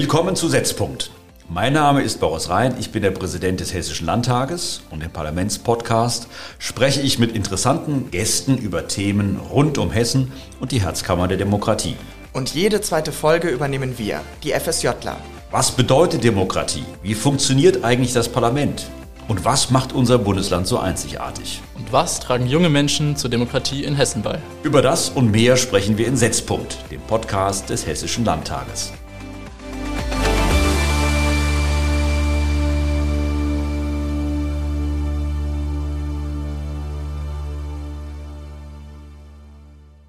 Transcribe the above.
Willkommen zu Setzpunkt. Mein Name ist Boris Rhein, ich bin der Präsident des Hessischen Landtages und im Parlamentspodcast spreche ich mit interessanten Gästen über Themen rund um Hessen und die Herzkammer der Demokratie. Und jede zweite Folge übernehmen wir, die FSJler. Was bedeutet Demokratie? Wie funktioniert eigentlich das Parlament? Und was macht unser Bundesland so einzigartig? Und was tragen junge Menschen zur Demokratie in Hessen bei? Über das und mehr sprechen wir in Setzpunkt, dem Podcast des Hessischen Landtages.